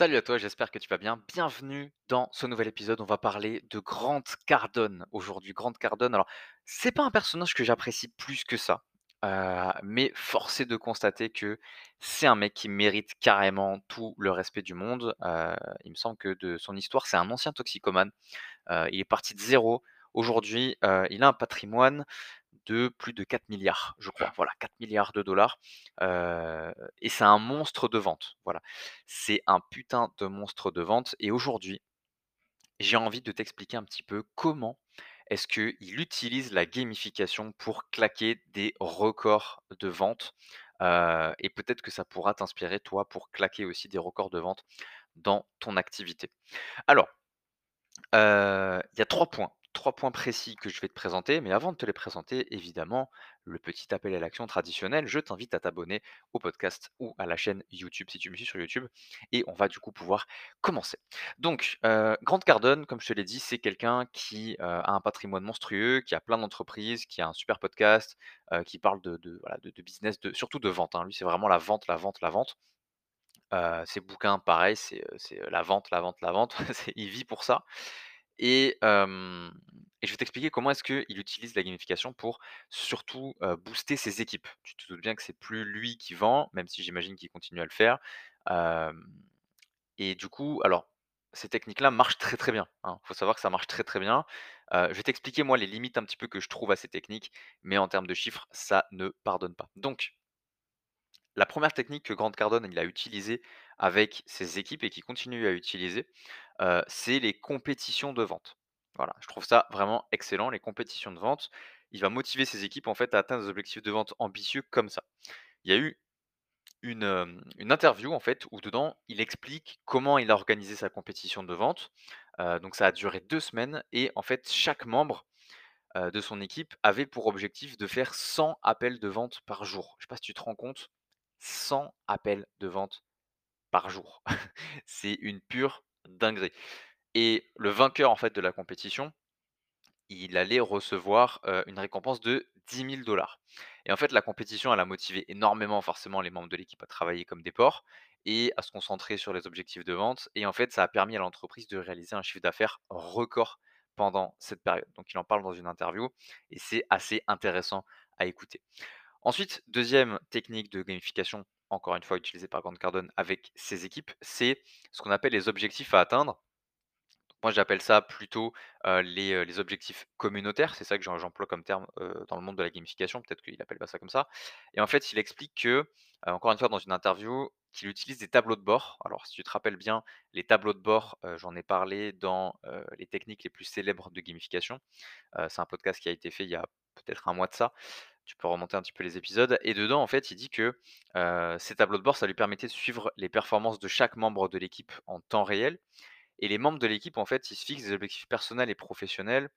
Salut à toi, j'espère que tu vas bien. Bienvenue dans ce nouvel épisode. On va parler de Grant Cardone aujourd'hui. Grant Cardone, alors, c'est pas un personnage que j'apprécie plus que ça, heu, mais force est de constater que c'est un mec qui mérite carrément tout le respect du monde. Heu, il me semble que de son histoire, c'est un ancien toxicomane. Heu, il est parti de zéro. Aujourd'hui, il a un patrimoine de plus de 4 000 000 je crois. Voilà, 4 000 000 heu et c'est un monstre de vente. Voilà. C'est un putain de monstre de vente et aujourd'hui, j'ai envie de t'expliquer un petit peu comment est-ce qu'il utilise la gamification pour claquer des records de vente, et peut-être que ça pourra t'inspirer toi pour claquer aussi des records de vente dans ton activité. Alors il y a 3 points, 3 points précis que je vais te présenter, mais avant de te les présenter, évidemment, le petit appel à l'action traditionnel, je t'invite à t'abonner au podcast ou à la chaîne YouTube si tu me suis sur YouTube et on va du coup pouvoir commencer. Donc, heu, Grant Cardone, comme je te l'ai dit, c'est quelqu'un qui, heu, a un patrimoine monstrueux, qui a plein d'entreprises, qui a un super podcast, heu, qui parle de de de business, surtout de vente, hein. Lui, c'est vraiment la vente, la vente, la vente. Heu, ses bouquins, pareil, c'est, la vente, la vente, la vente. Il vit pour ça et je vais t'expliquer comment est-ce qu'il utilise la gamification pour surtout, booster ses équipes. Tu te doutes bien que c'est plus lui qui vend, même si j'imagine qu'il continue à le faire. Et du coup, alors ces techniques-là marchent très, très bien, hein. Faut savoir que ça marche très, très bien. Je vais t'expliquer moi les limites un petit peu que je trouve à ces techniques, mais en termes de chiffres, ça ne pardonne pas. Donc la première technique que Grant Cardone, il a utilisée avec ses équipes et qu'il continue à utiliser, c'est les compétitions de vente. Voilà, je trouve ça vraiment excellent, les compétitions de vente. Il va motiver ses équipes, en fait, à atteindre des objectifs de vente ambitieux comme ça. Il y a eu une, interview, en fait, où dedans, il explique comment il a organisé sa compétition de vente. Donc ça a duré 2 semaines et en fait, chaque membre, de son équipe avait pour objectif de faire 100 appels de vente par jour. Je sais pas si tu te rends compte? 100 appels de vente par jour. C'est une pure dinguerie et le vainqueur, en fait, de la compétition, il allait recevoir, une récompense de dix mille dollars. et en fait, la compétition, elle a motivé énormément forcément les membres de l'équipe à travailler comme des porcs et à se concentrer sur les objectifs de vente et en fait, ça a permis à l'entreprise de réaliser un chiffre d'affaires record pendant cette période. Donc il en parle dans une interview et c'est assez intéressant à écouter. Ensuite, deuxième technique de gamification, encore une fois utilisée par Grant Cardone avec ses équipes, c'est ce qu'on appelle les objectifs à atteindre. Moi, j'appelle ça plutôt, les, objectifs communautaires. C'est ça que j'em j'emploie comme terme, dans le monde de la gamification. Peut-être qu'il appelle pas ça comme ça et en fait, il explique que, encore une fois dans une interview, qu'il utilise des tableaux de bord. Alors si tu te rappelles bien, les tableaux de bord, j'en ai parlé dans, les techniques les plus célèbres de gamification. C'est un podcast qui a été fait il y a peut-être un mois de ça. Tu peux remonter un petit peu les épisodes et dedans, en fait, il dit que, ces tableaux de bord, ça lui permettait de suivre les performances de chaque membre de l'équipe en temps réel et les membres de l'équipe, en fait, ils se fixent des objectifs personnels et professionnels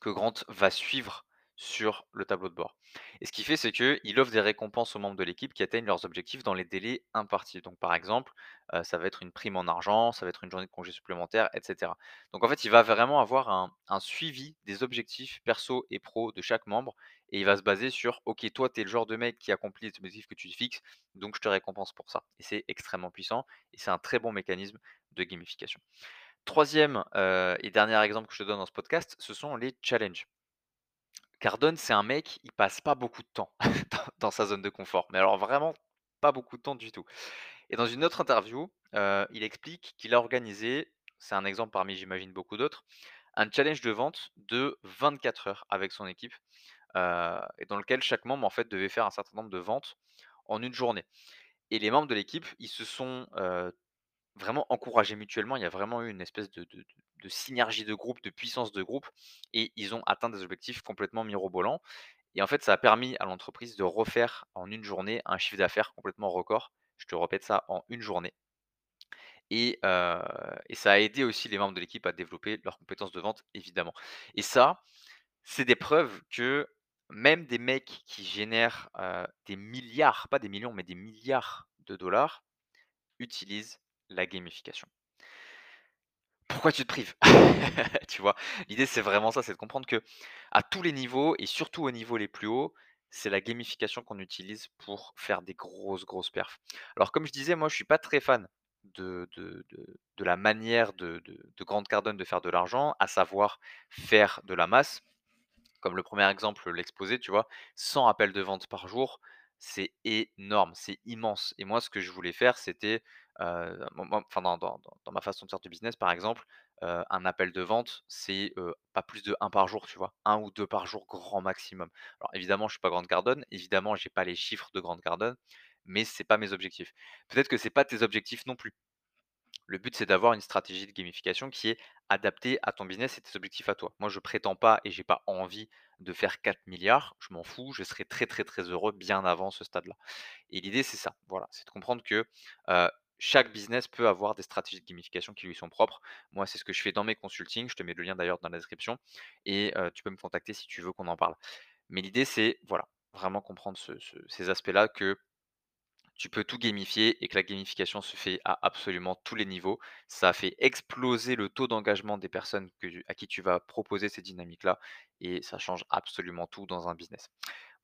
que Grant va suivre sur le tableau de bord. Et ce qu'il fait, c'est qu'il offre des récompenses aux membres de l'équipe qui atteignent leurs objectifs dans les délais impartis. Donc, par exemple, euh, ça va être une prime en argent, ça va être une journée de congé supplémentaire, etc. Donc, en fait, il va vraiment avoir un, suivi des objectifs perso et pro de chaque membre. Et il va se baser sur, OK, toi, tu es le genre de mec qui accomplit les objectifs que tu fixes, donc je te récompense pour ça. Et c'est extrêmement puissant et c'est un très bon mécanisme de gamification. Troisième e et dernier exemple que je te donne dans ce podcast, ce sont les challenges. Cardone, c'est un mec, il passe pas beaucoup de temps dans sa zone de confort, mais alors vraiment pas beaucoup de temps du tout. Et dans une autre interview, heu, il explique qu'il a organisé, c'est un exemple parmi j'imagine beaucoup d'autres, un challenge de vente de 24 heures avec son équipe, heu et dans lequel chaque membre en fait devait faire un certain nombre de ventes en une journée. Et les membres de l'équipe, ils se sont, Vraiment encouragés mutuellement, il y a vraiment eu une espèce de de synergie de groupe, de puissance de groupe et ils ont atteint des objectifs complètement mirobolants et en fait, ça a permis à l'entreprise de refaire en une journée un chiffre d'affaires complètement record. Je te répète ça, en une journée et et ça a aidé aussi les membres de l'équipe à développer leurs compétences de vente, évidemment et ça, c'est des preuves que même des mecs qui génèrent, des milliards, pas des millions, mais des milliards de dollars, utilisent la gamification. Pourquoi tu te prives? Tu vois? L'idée, c'est vraiment ça, c'est de comprendre que à tous les niveaux et surtout aux niveaux les plus hauts, c'est la gamification qu'on utilise pour faire des grosses, grosses perfs. Alors comme je disais, moi, je suis pas très fan de de de la manière de de Grant Cardone de faire de l'argent, à savoir faire de la masse. Comme le premier exemple l'exposait, tu vois? 100 appels de vente par jour, c'est énorme, c'est immense et moi ce que je voulais faire c'était, heu, moi enfin dans ma façon de faire du business par exemple, heu, un appel de vente c'est, heu, pas plus de un par jour, tu vois? un ou 2 par jour grand maximum. Alors évidemment je suis pas Grant Cardone, évidemment j'ai pas les chiffres de Grant Cardone, mais c'est pas mes objectifs. Peut-être que c'est pas tes objectifs non plus. Le but, c'est d'avoir une stratégie de gamification qui est adaptée à ton business et tes objectifs à toi. Moi, je prétends pas et j'ai pas envie de faire 4 milliards. Je m'en fous. Je serai très, très, très heureux bien avant ce stade-là. Et l'idée, c'est ça. Voilà, c'est de comprendre que euh, chaque business peut avoir des stratégies de gamification qui lui sont propres. Moi, c'est ce que je fais dans mes consultings. Je te mets le lien d'ailleurs dans la description et tu peux me contacter si tu veux qu'on en parle. Mais l'idée, c'est voilà, vraiment comprendre ce- ce- ces aspects-là que tu peux tout gamifier et que la gamification se fait à absolument tous les niveaux. Ça fait exploser le taux d'engagement des personnes à qui tu vas proposer ces dynamiques-là et ça change absolument tout dans un business.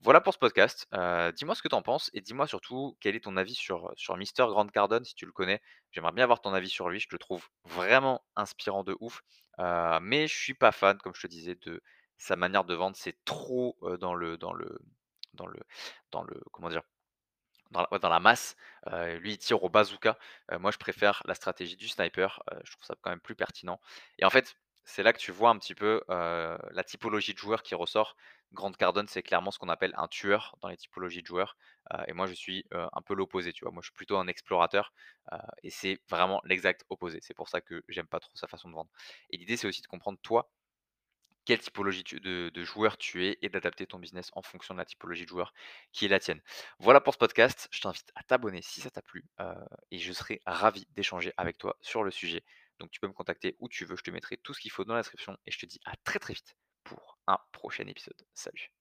Voilà pour ce podcast. Euh, dis-moi ce que tu en penses et dis-moi surtout quel est ton avis sur, sur Mister Grant Cardone si tu le connais. J'aimerais bien avoir ton avis sur lui. Je le trouve vraiment inspirant de ouf. Euh, mais je suis pas fan, comme je te disais, de sa manière de vendre. C'est trop euh, dans le dans le dans le dans le comment dire dans la dans la masse, lui, il tire au bazooka. Moi, je préfère la stratégie du sniper, je trouve ça quand même plus pertinent et en fait, c'est là que tu vois un petit peu, la typologie de joueur qui ressort. Grant Cardone, c'est clairement ce qu'on appelle un tueur dans les typologies de joueurs, et moi, je suis, un peu l'opposé, tu vois? Moi, je suis plutôt un explorateur, et c'est vraiment l'exact opposé. C'est pour ça que j'aime pas trop sa façon de vendre et l'idée, c'est aussi de comprendre toi, quelle typologie de joueur tu es et d'adapter ton business en fonction de la typologie de joueur qui est la tienne. Voilà pour ce podcast, je t'invite à t'abonner si ça t'a plu, et je serai ravi d'échanger avec toi sur le sujet. Donc tu peux me contacter où tu veux, je te mettrai tout ce qu'il faut dans la description et je te dis à très, très vite pour un prochain épisode. Salut.